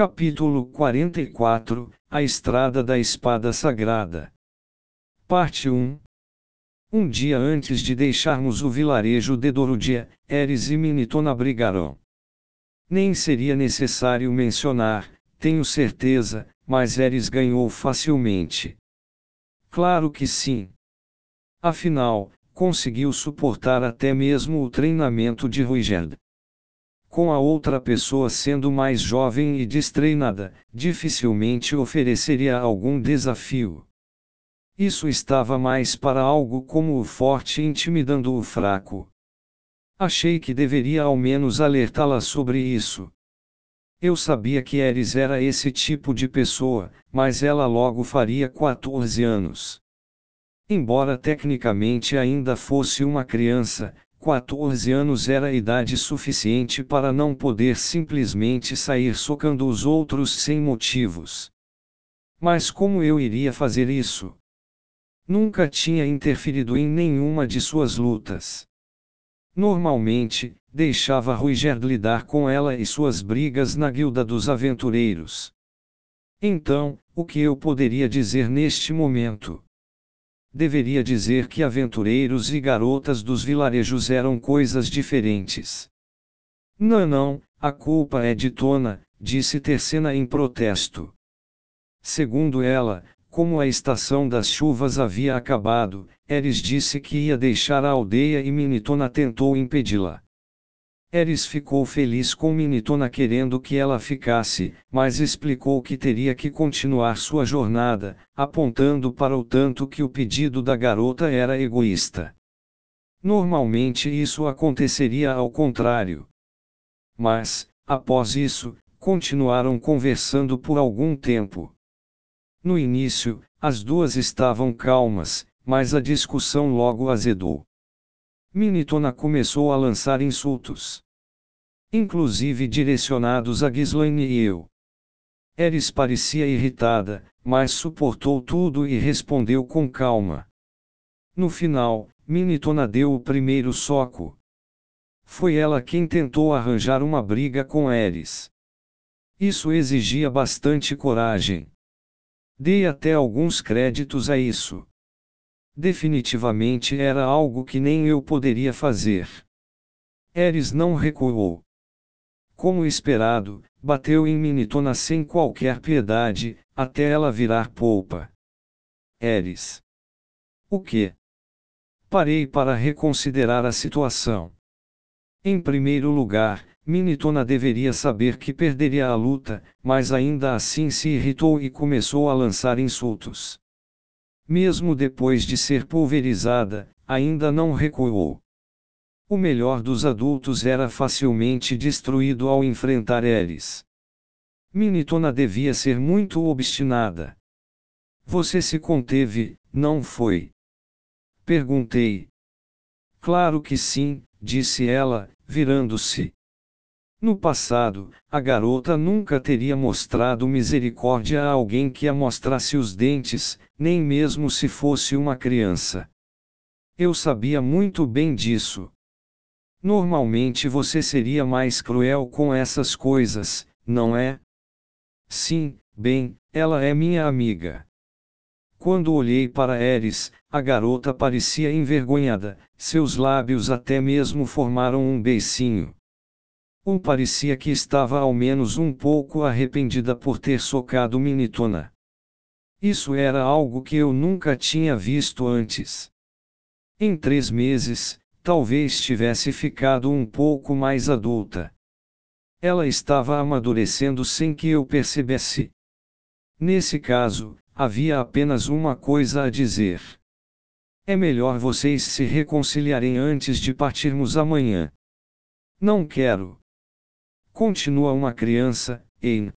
Capítulo 44 A Estrada da Espada Sagrada. Parte 1 Um dia antes de deixarmos o vilarejo de Dorudia, Eris e Minitona brigaram. Nem seria necessário mencionar, tenho certeza, mas Eris ganhou facilmente. Claro que sim. Afinal, conseguiu suportar até mesmo o treinamento de Ruigerd. Com a outra pessoa sendo mais jovem e destreinada, dificilmente ofereceria algum desafio. Isso estava mais para algo como o forte intimidando o fraco. Achei que deveria ao menos alertá-la sobre isso. Eu sabia que Eris era esse tipo de pessoa, mas ela logo faria 14 anos. Embora tecnicamente ainda fosse uma criança, 14 anos era idade suficiente para não poder simplesmente sair socando os outros sem motivos. Mas como eu iria fazer isso? Nunca tinha interferido em nenhuma de suas lutas. Normalmente, deixava Ruiger lidar com ela e suas brigas na guilda dos aventureiros. Então, o que eu poderia dizer neste momento? Deveria dizer que aventureiros e garotas dos vilarejos eram coisas diferentes. Não, não, a culpa é de Tona, disse Tercena em protesto. Segundo ela, como a estação das chuvas havia acabado, Eris disse que ia deixar a aldeia e Minitona tentou impedi-la. Eris ficou feliz com Minitona querendo que ela ficasse, mas explicou que teria que continuar sua jornada, apontando para o tanto que o pedido da garota era egoísta. Normalmente isso aconteceria ao contrário. Mas, após isso, continuaram conversando por algum tempo. No início, as duas estavam calmas, mas a discussão logo azedou. Minitona começou a lançar insultos. Inclusive direcionados a Ghislaine e eu. Eris parecia irritada, mas suportou tudo e respondeu com calma. No final, Minitona deu o primeiro soco. Foi ela quem tentou arranjar uma briga com Eris. Isso exigia bastante coragem. Dei até alguns créditos a isso. Definitivamente era algo que nem eu poderia fazer. Eris não recuou. Como esperado, bateu em Minitona sem qualquer piedade, até ela virar polpa. Eris. O que? Parei para reconsiderar a situação. Em primeiro lugar, Minitona deveria saber que perderia a luta, mas ainda assim se irritou e começou a lançar insultos mesmo depois de ser pulverizada, ainda não recuou. O melhor dos adultos era facilmente destruído ao enfrentar Eris. Minitona devia ser muito obstinada. Você se conteve, não foi? Perguntei. Claro que sim, disse ela, virando-se. No passado, a garota nunca teria mostrado misericórdia a alguém que a mostrasse os dentes, nem mesmo se fosse uma criança. Eu sabia muito bem disso. Normalmente você seria mais cruel com essas coisas, não é? Sim, bem, ela é minha amiga. Quando olhei para Eris, a garota parecia envergonhada, seus lábios até mesmo formaram um beicinho. Um parecia que estava ao menos um pouco arrependida por ter socado Minitona. Isso era algo que eu nunca tinha visto antes. Em três meses, talvez tivesse ficado um pouco mais adulta. Ela estava amadurecendo sem que eu percebesse. Nesse caso, havia apenas uma coisa a dizer. É melhor vocês se reconciliarem antes de partirmos amanhã. Não quero. Continua uma criança, Ein.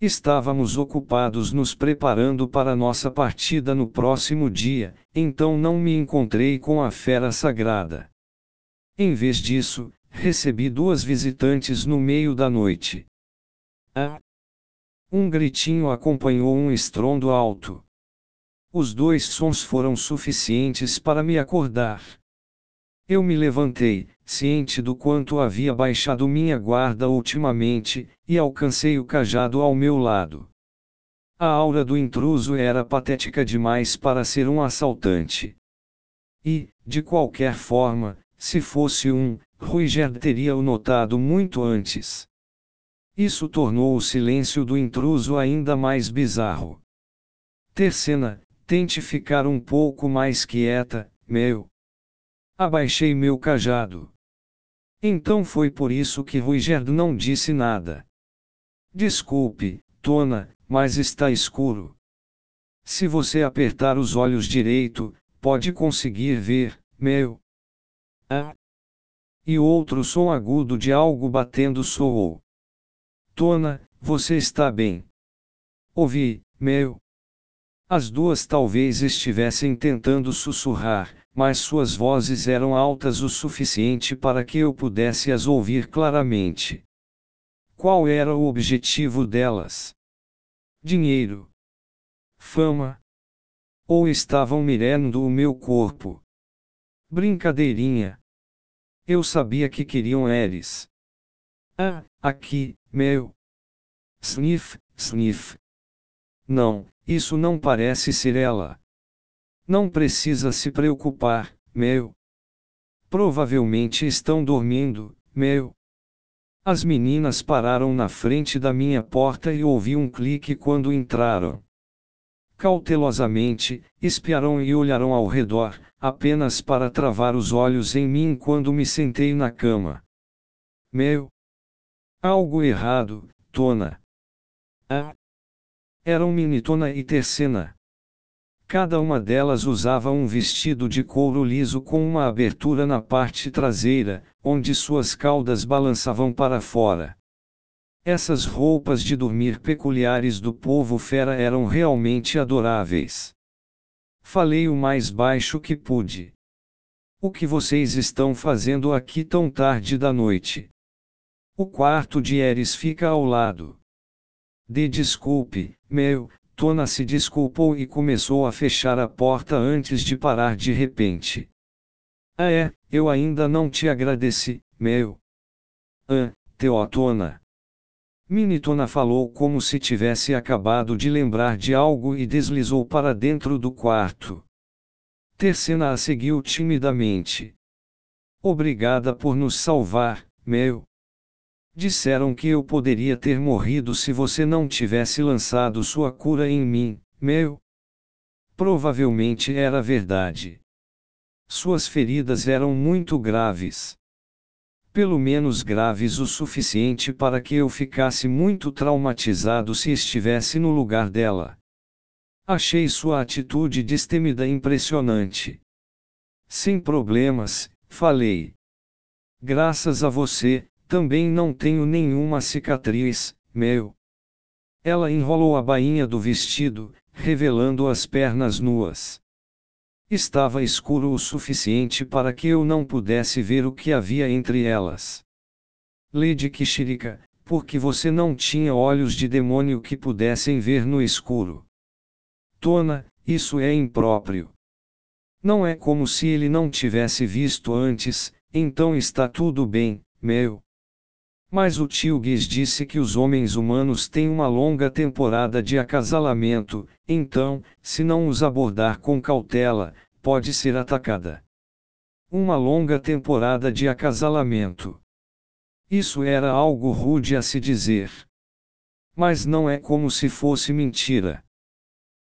Estávamos ocupados nos preparando para nossa partida no próximo dia, então não me encontrei com a fera sagrada. Em vez disso, recebi duas visitantes no meio da noite. Ah! Um gritinho acompanhou um estrondo alto. Os dois sons foram suficientes para me acordar. Eu me levantei, ciente do quanto havia baixado minha guarda ultimamente, e alcancei o cajado ao meu lado. A aura do intruso era patética demais para ser um assaltante. E, de qualquer forma, se fosse um, Ruiger teria o notado muito antes. Isso tornou o silêncio do intruso ainda mais bizarro. Terceira, tente ficar um pouco mais quieta, meu. Abaixei meu cajado. Então foi por isso que Ruigerd não disse nada. Desculpe, Tona, mas está escuro. Se você apertar os olhos direito, pode conseguir ver, meu. Ah. E outro som agudo de algo batendo soou. Tona, você está bem. Ouvi, meu. As duas talvez estivessem tentando sussurrar, mas suas vozes eram altas o suficiente para que eu pudesse as ouvir claramente. Qual era o objetivo delas? Dinheiro? Fama? Ou estavam mirando o meu corpo? Brincadeirinha. Eu sabia que queriam Eris. Ah, aqui, meu. Sniff, sniff. Não, isso não parece ser ela. Não precisa se preocupar, meu. Provavelmente estão dormindo, meu. As meninas pararam na frente da minha porta e ouvi um clique quando entraram. Cautelosamente, espiaram e olharam ao redor, apenas para travar os olhos em mim quando me sentei na cama. Meu. Algo errado, Tona. Ah. Eram Minitona e Tercena. Cada uma delas usava um vestido de couro liso com uma abertura na parte traseira, onde suas caudas balançavam para fora. Essas roupas de dormir peculiares do povo fera eram realmente adoráveis. Falei o mais baixo que pude. O que vocês estão fazendo aqui tão tarde da noite? O quarto de Eris fica ao lado. Dê desculpe, meu, Tona se desculpou e começou a fechar a porta antes de parar de repente. Ah é, eu ainda não te agradeci, meu. Ah, Teotona. Minitona falou como se tivesse acabado de lembrar de algo e deslizou para dentro do quarto. Tercena a seguiu timidamente. Obrigada por nos salvar, meu. Disseram que eu poderia ter morrido se você não tivesse lançado sua cura em mim, meu. Provavelmente era verdade. Suas feridas eram muito graves. Pelo menos graves o suficiente para que eu ficasse muito traumatizado se estivesse no lugar dela. Achei sua atitude destemida impressionante. Sem problemas, falei. Graças a você, também não tenho nenhuma cicatriz, meu. Ela enrolou a bainha do vestido, revelando as pernas nuas. Estava escuro o suficiente para que eu não pudesse ver o que havia entre elas. Lady Kishirika, porque você não tinha olhos de demônio que pudessem ver no escuro. Tona, isso é impróprio. Não é como se ele não tivesse visto antes, então está tudo bem, meu. Mas o tio Guiz disse que os homens humanos têm uma longa temporada de acasalamento, então, se não os abordar com cautela, pode ser atacada. Uma longa temporada de acasalamento. Isso era algo rude a se dizer. Mas não é como se fosse mentira.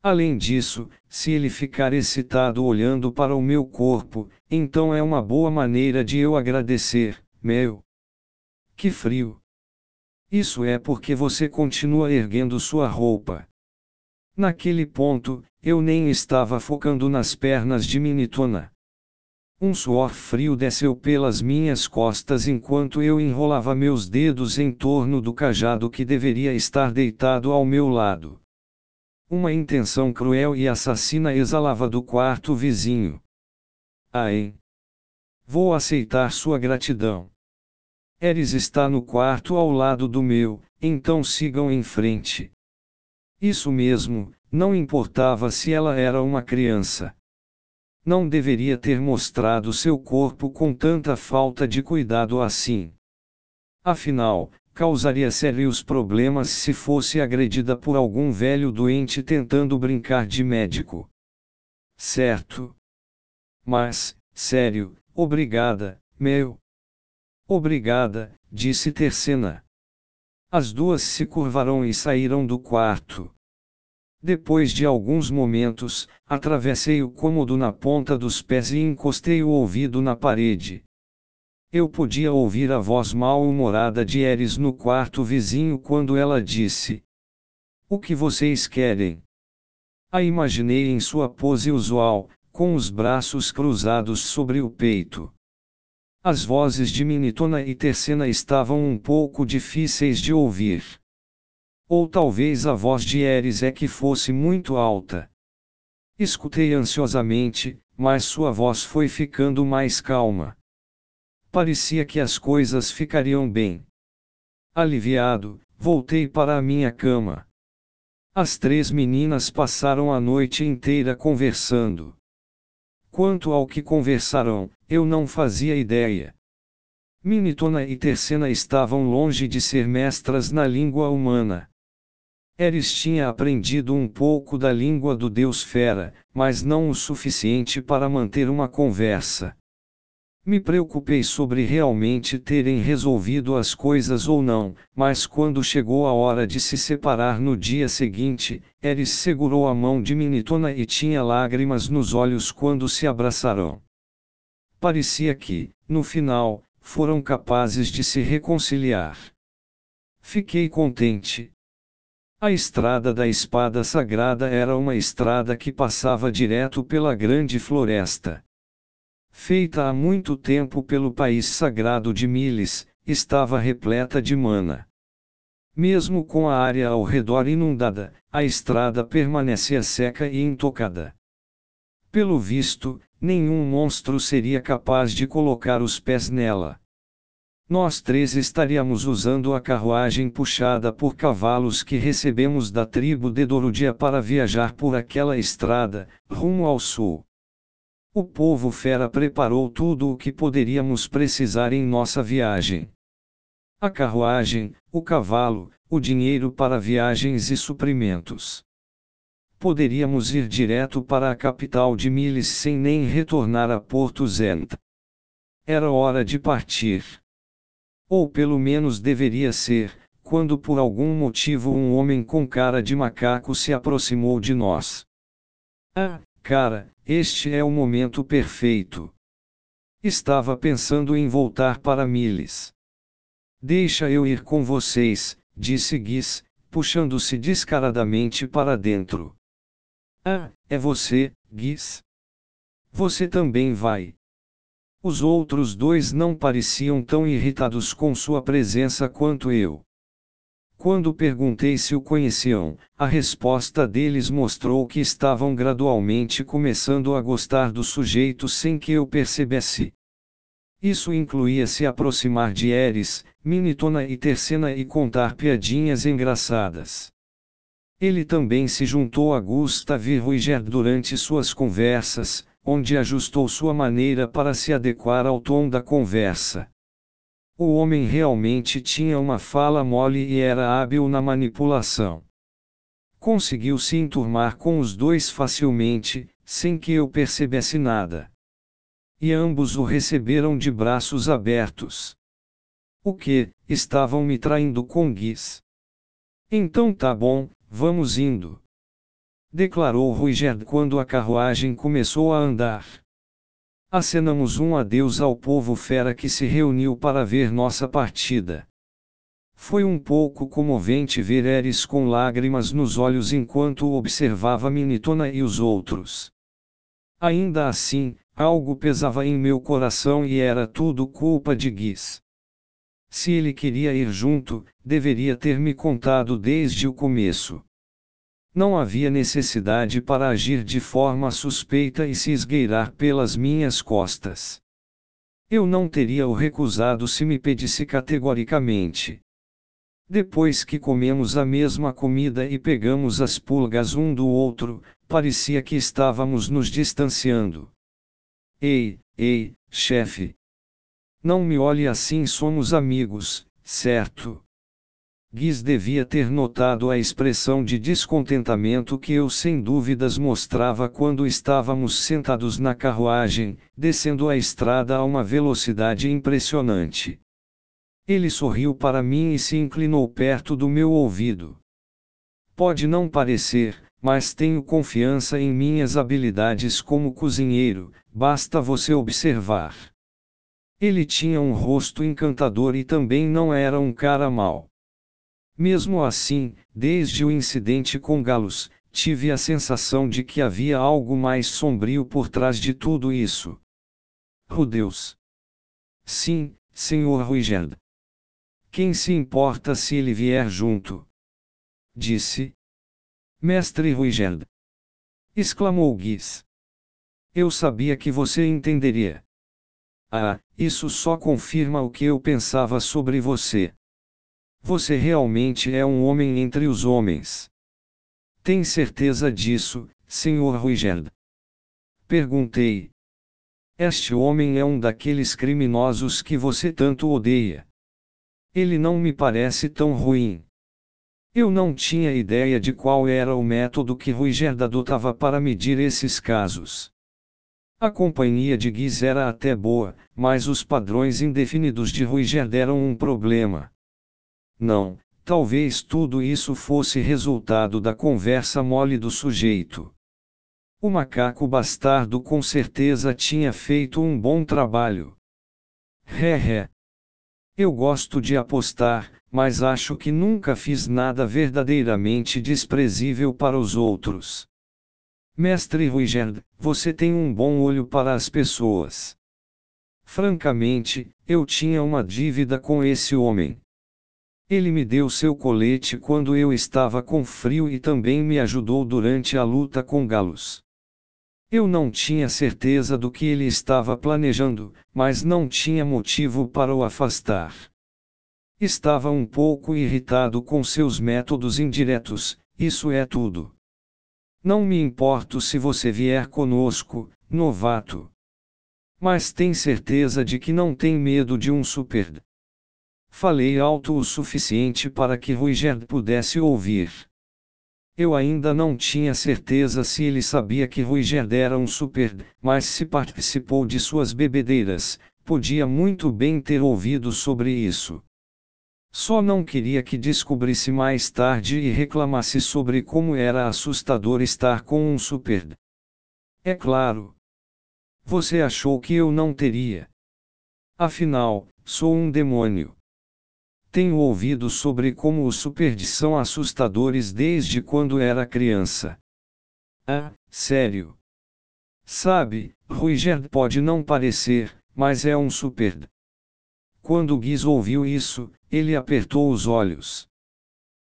Além disso, se ele ficar excitado olhando para o meu corpo, então é uma boa maneira de eu agradecer, meu. Que frio! Isso é porque você continua erguendo sua roupa. Naquele ponto, eu nem estava focando nas pernas de Minitona. Um suor frio desceu pelas minhas costas enquanto eu enrolava meus dedos em torno do cajado que deveria estar deitado ao meu lado. Uma intenção cruel e assassina exalava do quarto vizinho. Ai! Vou aceitar sua gratidão. Eris está no quarto ao lado do meu, então sigam em frente. Isso mesmo, não importava se ela era uma criança. não deveria ter mostrado seu corpo com tanta falta de cuidado assim. Afinal, causaria sérios problemas se fosse agredida por algum velho doente tentando brincar de médico. Certo. Mas, sério, obrigada, meu. Obrigada, disse Tercena. As duas se curvaram e saíram do quarto. Depois de alguns momentos, atravessei o cômodo na ponta dos pés e encostei o ouvido na parede. Eu podia ouvir a voz mal-humorada de Eris no quarto vizinho quando ela disse: O que vocês querem? A imaginei em sua pose usual, com os braços cruzados sobre o peito. As vozes de Minitona e Tercena estavam um pouco difíceis de ouvir. Ou talvez a voz de Eris é que fosse muito alta. Escutei ansiosamente, mas sua voz foi ficando mais calma. Parecia que as coisas ficariam bem. Aliviado, voltei para a minha cama. As três meninas passaram a noite inteira conversando. Quanto ao que conversaram, eu não fazia ideia. Minitona e Tercena estavam longe de ser mestras na língua humana. Eris tinha aprendido um pouco da língua do deus fera, mas não o suficiente para manter uma conversa. Me preocupei sobre realmente terem resolvido as coisas ou não, mas quando chegou a hora de se separar no dia seguinte, Eris segurou a mão de Minitona e tinha lágrimas nos olhos quando se abraçaram. Parecia que, no final, foram capazes de se reconciliar. Fiquei contente, a estrada da espada sagrada era uma estrada que passava direto pela grande floresta. Feita há muito tempo pelo país sagrado de Miles, estava repleta de mana. Mesmo com a área ao redor inundada, a estrada permanecia seca e intocada. Pelo visto, nenhum monstro seria capaz de colocar os pés nela. Nós três estaríamos usando a carruagem puxada por cavalos que recebemos da tribo de Dorudia para viajar por aquela estrada, rumo ao sul. O povo fera preparou tudo o que poderíamos precisar em nossa viagem. A carruagem, o cavalo, o dinheiro para viagens e suprimentos. Poderíamos ir direto para a capital de Miles sem nem retornar a Porto Zent. Era hora de partir. Ou pelo menos deveria ser, quando por algum motivo um homem com cara de macaco se aproximou de nós. Ah, cara, este é o momento perfeito. Estava pensando em voltar para Miles. Deixa eu ir com vocês, disse Guis, puxando-se descaradamente para dentro. Ah, é você, Guis? Você também vai. Os outros dois não pareciam tão irritados com sua presença quanto eu. Quando perguntei se o conheciam, a resposta deles mostrou que estavam gradualmente começando a gostar do sujeito sem que eu percebesse. Isso incluía se aproximar de Eris, Minitona e Tercena e contar piadinhas engraçadas. Ele também se juntou a Gustav e Ruiger durante suas conversas, onde ajustou sua maneira para se adequar ao tom da conversa. O homem realmente tinha uma fala mole e era hábil na manipulação. Conseguiu se enturmar com os dois facilmente, sem que eu percebesse nada. E ambos o receberam de braços abertos. O que, estavam me traindo com Guis. Então tá bom, vamos indo declarou Ruigerd quando a carruagem começou a andar. Acenamos um adeus ao povo fera que se reuniu para ver nossa partida. Foi um pouco comovente ver Eris com lágrimas nos olhos enquanto observava Minitona e os outros. Ainda assim, algo pesava em meu coração e era tudo culpa de Guis. Se ele queria ir junto, deveria ter me contado desde o começo. Não havia necessidade para agir de forma suspeita e se esgueirar pelas minhas costas. Eu não teria o recusado se me pedisse categoricamente. Depois que comemos a mesma comida e pegamos as pulgas um do outro, parecia que estávamos nos distanciando. Ei, ei, chefe. Não me olhe assim, somos amigos, certo? Guiz devia ter notado a expressão de descontentamento que eu sem dúvidas mostrava quando estávamos sentados na carruagem, descendo a estrada a uma velocidade impressionante. Ele sorriu para mim e se inclinou perto do meu ouvido. Pode não parecer, mas tenho confiança em minhas habilidades como cozinheiro, basta você observar. Ele tinha um rosto encantador e também não era um cara mau. Mesmo assim, desde o incidente com Galos, tive a sensação de que havia algo mais sombrio por trás de tudo isso. Oh Deus! Sim, Senhor Ruigerd. Quem se importa se ele vier junto? Disse. Mestre Ruigerd. Exclamou Guiz. Eu sabia que você entenderia. Ah, isso só confirma o que eu pensava sobre você. Você realmente é um homem entre os homens. Tem certeza disso, Sr. Ruigerd? Perguntei. Este homem é um daqueles criminosos que você tanto odeia. Ele não me parece tão ruim. Eu não tinha ideia de qual era o método que Ruigerd adotava para medir esses casos. A companhia de Guiz era até boa, mas os padrões indefinidos de Ruigerd eram um problema. Não, talvez tudo isso fosse resultado da conversa mole do sujeito. O macaco bastardo com certeza tinha feito um bom trabalho. Ré. Eu gosto de apostar, mas acho que nunca fiz nada verdadeiramente desprezível para os outros. Mestre Ruigerd, você tem um bom olho para as pessoas. Francamente, eu tinha uma dívida com esse homem. Ele me deu seu colete quando eu estava com frio e também me ajudou durante a luta com galos. Eu não tinha certeza do que ele estava planejando, mas não tinha motivo para o afastar. Estava um pouco irritado com seus métodos indiretos, isso é tudo. Não me importo se você vier conosco, novato. Mas tem certeza de que não tem medo de um super. Falei alto o suficiente para que Ruigerd pudesse ouvir. Eu ainda não tinha certeza se ele sabia que Ruigerd era um super, mas se participou de suas bebedeiras, podia muito bem ter ouvido sobre isso. Só não queria que descobrisse mais tarde e reclamasse sobre como era assustador estar com um super. É claro. Você achou que eu não teria. Afinal, sou um demônio. Tenho ouvido sobre como os superdes são assustadores desde quando era criança. Ah, sério. Sabe, Ruigerd pode não parecer, mas é um super. Quando Giz ouviu isso, ele apertou os olhos.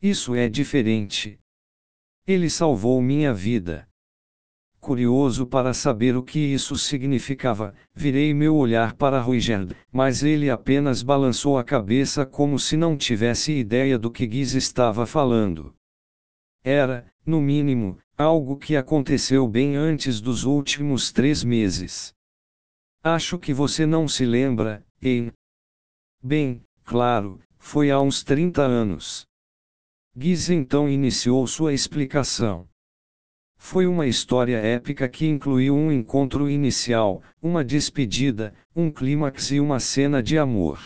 Isso é diferente. Ele salvou minha vida. Curioso para saber o que isso significava, virei meu olhar para Ruigerd, mas ele apenas balançou a cabeça como se não tivesse ideia do que Giz estava falando. Era, no mínimo, algo que aconteceu bem antes dos últimos três meses. Acho que você não se lembra, hein? Bem, claro, foi há uns 30 anos. Giz então iniciou sua explicação. Foi uma história épica que incluiu um encontro inicial, uma despedida, um clímax e uma cena de amor.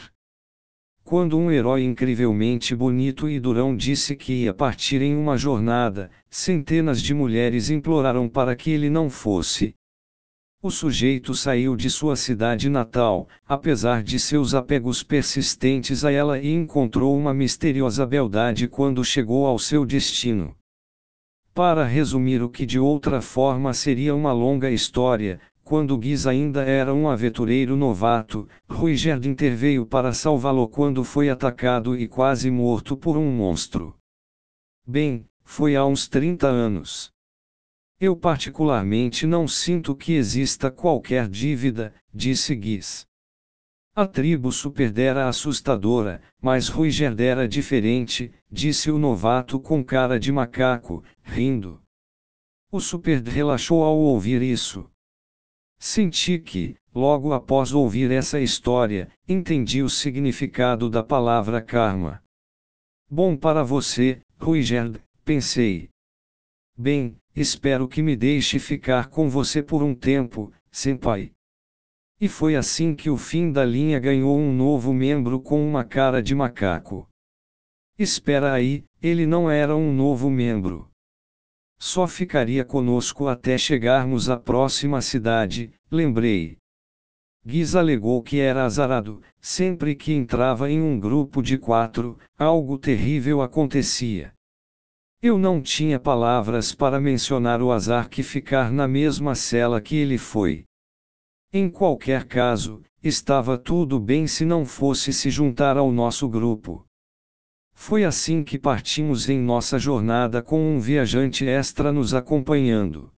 Quando um herói incrivelmente bonito e durão disse que ia partir em uma jornada, centenas de mulheres imploraram para que ele não fosse. O sujeito saiu de sua cidade natal, apesar de seus apegos persistentes a ela, e encontrou uma misteriosa beldade quando chegou ao seu destino. Para resumir o que de outra forma seria uma longa história, quando Giz ainda era um aventureiro novato, Ruigerd interveio para salvá-lo quando foi atacado e quase morto por um monstro. Bem, foi há uns 30 anos. Eu particularmente não sinto que exista qualquer dívida, disse Giz. A tribo Super era assustadora, mas Ruigerd era diferente, disse o novato com cara de macaco, rindo. O Super relaxou ao ouvir isso. Senti que, logo após ouvir essa história, entendi o significado da palavra karma. Bom para você, Ruigerd, pensei. Bem, espero que me deixe ficar com você por um tempo, senpai. E foi assim que o fim da linha ganhou um novo membro com uma cara de macaco. Espera aí, ele não era um novo membro. Só ficaria conosco até chegarmos à próxima cidade, lembrei. Guiz alegou que era azarado, sempre que entrava em um grupo de quatro, algo terrível acontecia. Eu não tinha palavras para mencionar o azar que ficar na mesma cela que ele foi. Em qualquer caso, estava tudo bem se não fosse se juntar ao nosso grupo. Foi assim que partimos em nossa jornada com um viajante extra nos acompanhando.